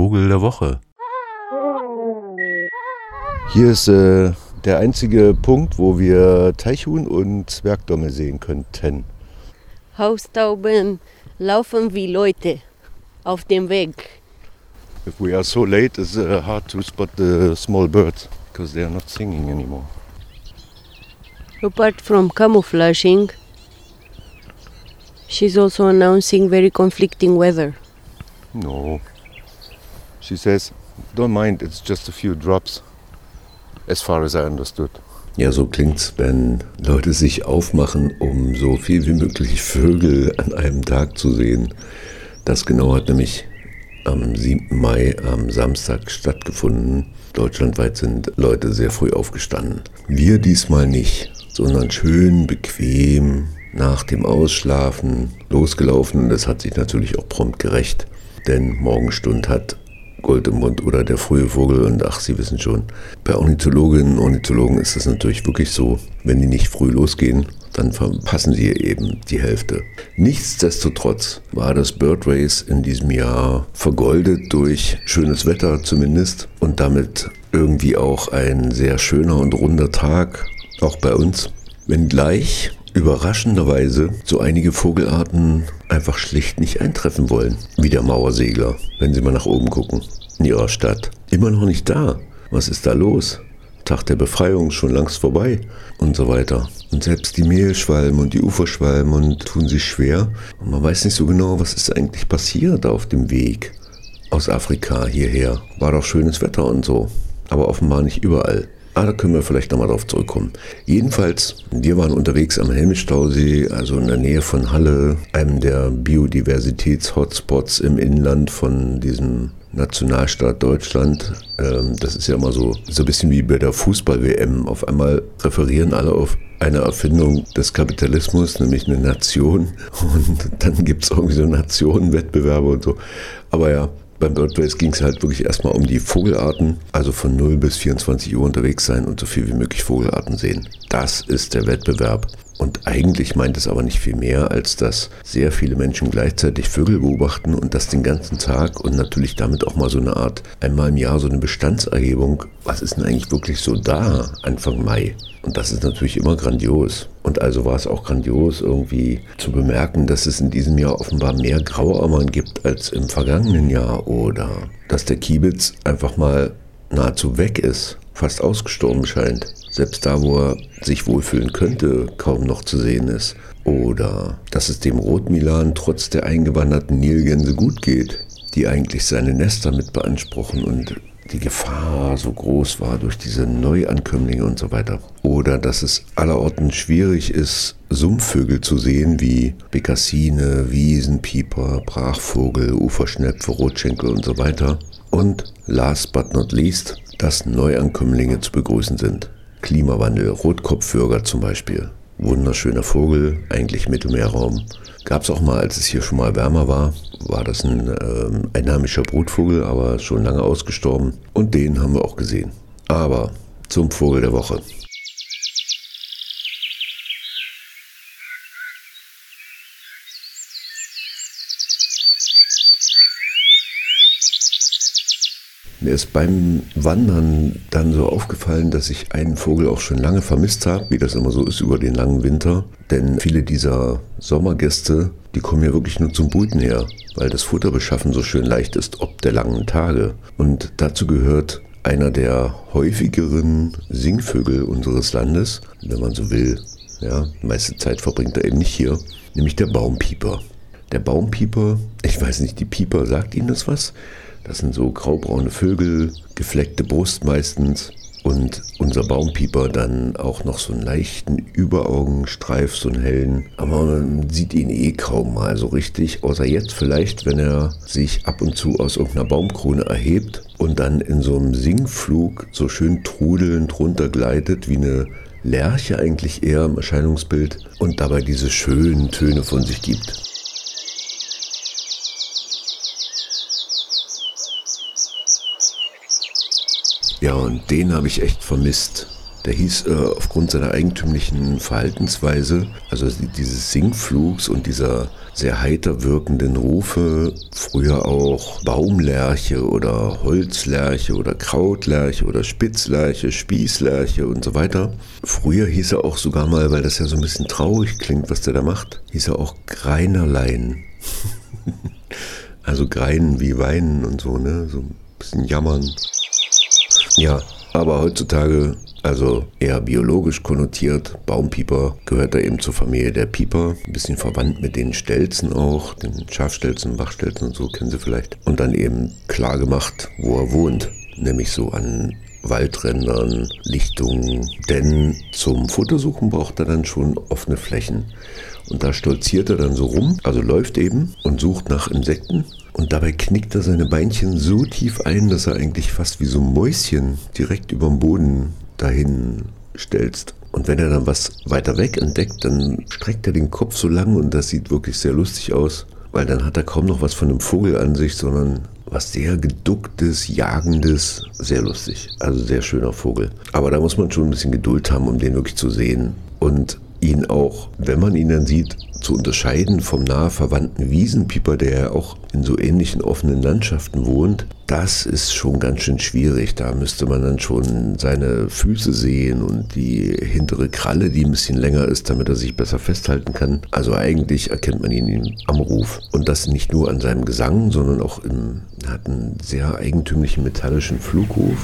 Vogel der Woche. Hier ist äh, der einzige Punkt, wo wir Teichhuhn und Zwergdomme sehen könnten. Haustauben laufen wie Leute auf dem Weg. If we are so late, it's uh, hard to spot the small birds because they are not singing anymore. Apart from camouflaging, she's also announcing very conflicting weather. No. She says, don't mind, it's just a few drops. As far as I understood. Ja, so klingt's, wenn Leute sich aufmachen, um so viel wie möglich Vögel an einem Tag zu sehen. Das genau hat nämlich am 7. Mai, am Samstag stattgefunden. Deutschlandweit sind Leute sehr früh aufgestanden. Wir diesmal nicht, sondern schön bequem nach dem Ausschlafen losgelaufen. Das hat sich natürlich auch prompt gerecht, denn Morgenstund hat Gold im Mund oder der frühe Vogel und ach, Sie wissen schon, bei Ornithologinnen und Ornithologen ist es natürlich wirklich so, wenn die nicht früh losgehen, dann verpassen sie eben die Hälfte. Nichtsdestotrotz war das Bird Race in diesem Jahr vergoldet durch schönes Wetter zumindest und damit irgendwie auch ein sehr schöner und runder Tag, auch bei uns. Wenngleich überraschenderweise so einige Vogelarten einfach schlicht nicht eintreffen wollen, wie der Mauersegler, wenn sie mal nach oben gucken, in ihrer Stadt. Immer noch nicht da. Was ist da los? Tag der Befreiung schon längst vorbei und so weiter. Und selbst die Mehlschwalben und die Uferschwalben tun sich schwer. Und man weiß nicht so genau, was ist eigentlich passiert auf dem Weg aus Afrika hierher. War doch schönes Wetter und so, aber offenbar nicht überall. Ah, da können wir vielleicht nochmal drauf zurückkommen. Jedenfalls, wir waren unterwegs am Helmstausee, also in der Nähe von Halle, einem der Biodiversitäts-Hotspots im Inland von diesem Nationalstaat Deutschland. Ähm, das ist ja immer so, so ein bisschen wie bei der Fußball-WM. Auf einmal referieren alle auf eine Erfindung des Kapitalismus, nämlich eine Nation. Und dann gibt es irgendwie so Nationenwettbewerbe und so. Aber ja, beim Bird Race ging es halt wirklich erstmal um die Vogelarten, also von 0 bis 24 Uhr unterwegs sein und so viel wie möglich Vogelarten sehen. Das ist der Wettbewerb. Und eigentlich meint es aber nicht viel mehr, als dass sehr viele Menschen gleichzeitig Vögel beobachten und das den ganzen Tag und natürlich damit auch mal so eine Art, einmal im Jahr so eine Bestandserhebung. Was ist denn eigentlich wirklich so da Anfang Mai? Und das ist natürlich immer grandios. Und also war es auch grandios, irgendwie zu bemerken, dass es in diesem Jahr offenbar mehr Grauammern gibt als im vergangenen Jahr oder dass der Kiebitz einfach mal nahezu weg ist, fast ausgestorben scheint. Selbst da, wo er sich wohlfühlen könnte, kaum noch zu sehen ist. Oder dass es dem Rotmilan trotz der eingewanderten Nilgänse gut geht, die eigentlich seine Nester mit beanspruchen und die Gefahr so groß war durch diese Neuankömmlinge und so weiter. Oder dass es allerorten schwierig ist, Sumpfvögel zu sehen wie Bekassine, Wiesenpieper, Brachvogel, Uferschnepfe, Rotschenkel und so weiter. Und last but not least, dass Neuankömmlinge zu begrüßen sind. Klimawandel, Rotkopfwürger zum Beispiel. Wunderschöner Vogel, eigentlich Mittelmeerraum. Gab es auch mal, als es hier schon mal wärmer war, war das ein äh, einheimischer Brutvogel, aber schon lange ausgestorben. Und den haben wir auch gesehen. Aber zum Vogel der Woche. Mir ist beim Wandern dann so aufgefallen, dass ich einen Vogel auch schon lange vermisst habe, wie das immer so ist über den langen Winter. Denn viele dieser Sommergäste, die kommen ja wirklich nur zum Brüten her, weil das Futterbeschaffen so schön leicht ist, ob der langen Tage. Und dazu gehört einer der häufigeren Singvögel unseres Landes, wenn man so will. Ja, meiste Zeit verbringt er eben nicht hier, nämlich der Baumpieper. Der Baumpieper, ich weiß nicht, die Pieper, sagt Ihnen das was? Das sind so graubraune Vögel, gefleckte Brust meistens. Und unser Baumpieper dann auch noch so einen leichten Überaugenstreif, so einen hellen. Aber man sieht ihn eh kaum mal so richtig, außer jetzt vielleicht, wenn er sich ab und zu aus irgendeiner Baumkrone erhebt und dann in so einem Singflug so schön trudelnd runtergleitet, wie eine Lerche eigentlich eher im Erscheinungsbild und dabei diese schönen Töne von sich gibt. Ja, und den habe ich echt vermisst. Der hieß äh, aufgrund seiner eigentümlichen Verhaltensweise, also dieses Singflugs und dieser sehr heiter wirkenden Rufe. Früher auch Baumlerche oder Holzlerche oder Krautlerche oder Spitzlerche, Spießlerche und so weiter. Früher hieß er auch sogar mal, weil das ja so ein bisschen traurig klingt, was der da macht, hieß er auch Greinerlein. also Greinen wie Weinen und so, ne? So ein bisschen jammern. Ja, aber heutzutage also eher biologisch konnotiert. Baumpieper gehört da eben zur Familie der Pieper. Ein bisschen verwandt mit den Stelzen auch, den Schafstelzen, Wachstelzen und so kennen Sie vielleicht. Und dann eben klar gemacht, wo er wohnt. Nämlich so an Waldrändern, Lichtungen. Denn zum Fotosuchen braucht er dann schon offene Flächen. Und da stolziert er dann so rum, also läuft eben und sucht nach Insekten. Und dabei knickt er seine Beinchen so tief ein, dass er eigentlich fast wie so ein Mäuschen direkt über dem Boden dahin stellst. Und wenn er dann was weiter weg entdeckt, dann streckt er den Kopf so lang und das sieht wirklich sehr lustig aus, weil dann hat er kaum noch was von einem Vogel an sich, sondern was sehr geducktes, jagendes, sehr lustig. Also sehr schöner Vogel. Aber da muss man schon ein bisschen Geduld haben, um den wirklich zu sehen. Und ihn auch, wenn man ihn dann sieht, zu unterscheiden vom nahe verwandten Wiesenpieper, der ja auch in so ähnlichen offenen Landschaften wohnt, das ist schon ganz schön schwierig. Da müsste man dann schon seine Füße sehen und die hintere Kralle, die ein bisschen länger ist, damit er sich besser festhalten kann. Also eigentlich erkennt man ihn am Ruf. Und das nicht nur an seinem Gesang, sondern auch im, hat einen sehr eigentümlichen metallischen Flugruf.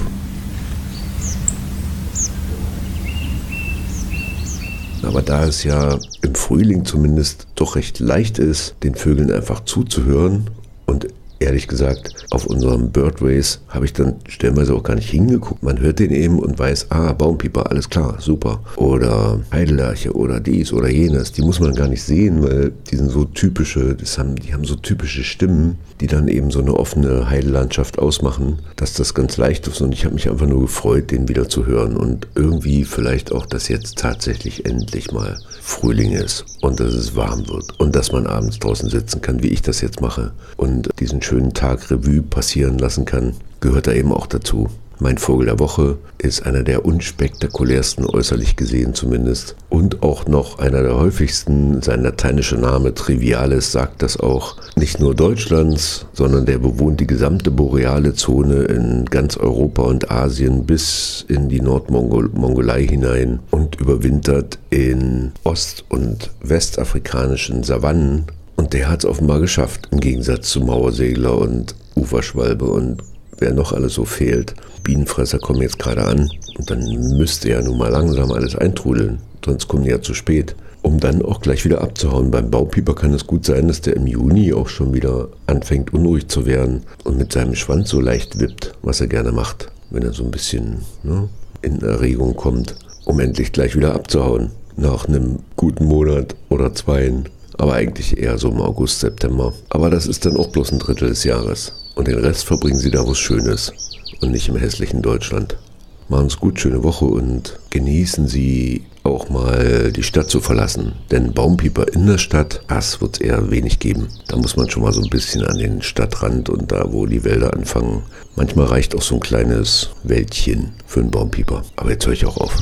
Aber da es ja im Frühling zumindest doch recht leicht ist, den Vögeln einfach zuzuhören und ehrlich gesagt, auf unserem Birdrace habe ich dann stellenweise auch gar nicht hingeguckt. Man hört den eben und weiß, ah, Baumpieper, alles klar, super. Oder Heidelarche oder dies oder jenes. Die muss man gar nicht sehen, weil die sind so typische, das haben, die haben so typische Stimmen, die dann eben so eine offene Heidelandschaft ausmachen, dass das ganz leicht ist. Und ich habe mich einfach nur gefreut, den wieder zu hören. Und irgendwie vielleicht auch, dass jetzt tatsächlich endlich mal Frühling ist und dass es warm wird und dass man abends draußen sitzen kann, wie ich das jetzt mache. Und diesen schönen Tag Revue passieren lassen kann, gehört da eben auch dazu. Mein Vogel der Woche ist einer der unspektakulärsten, äußerlich gesehen zumindest. Und auch noch einer der häufigsten. Sein lateinischer Name Trivialis sagt das auch. Nicht nur Deutschlands, sondern der bewohnt die gesamte boreale Zone in ganz Europa und Asien bis in die Nordmongolei hinein und überwintert in ost- und westafrikanischen Savannen und der hat es offenbar geschafft, im Gegensatz zu Mauersegler und Uferschwalbe und wer noch alles so fehlt. Bienenfresser kommen jetzt gerade an und dann müsste ja nun mal langsam alles eintrudeln, sonst kommen die ja zu spät. Um dann auch gleich wieder abzuhauen. Beim Baupieper kann es gut sein, dass der im Juni auch schon wieder anfängt unruhig zu werden und mit seinem Schwanz so leicht wippt, was er gerne macht, wenn er so ein bisschen ne, in Erregung kommt, um endlich gleich wieder abzuhauen. Nach einem guten Monat oder zweien aber eigentlich eher so im August, September. Aber das ist dann auch bloß ein Drittel des Jahres. Und den Rest verbringen sie da, wo es schön ist und nicht im hässlichen Deutschland. Machen es gut, schöne Woche und genießen Sie auch mal die Stadt zu verlassen. Denn Baumpieper in der Stadt, das wird es eher wenig geben. Da muss man schon mal so ein bisschen an den Stadtrand und da, wo die Wälder anfangen. Manchmal reicht auch so ein kleines Wäldchen für einen Baumpieper. Aber jetzt höre ich auch auf.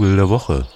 Vogel der Woche.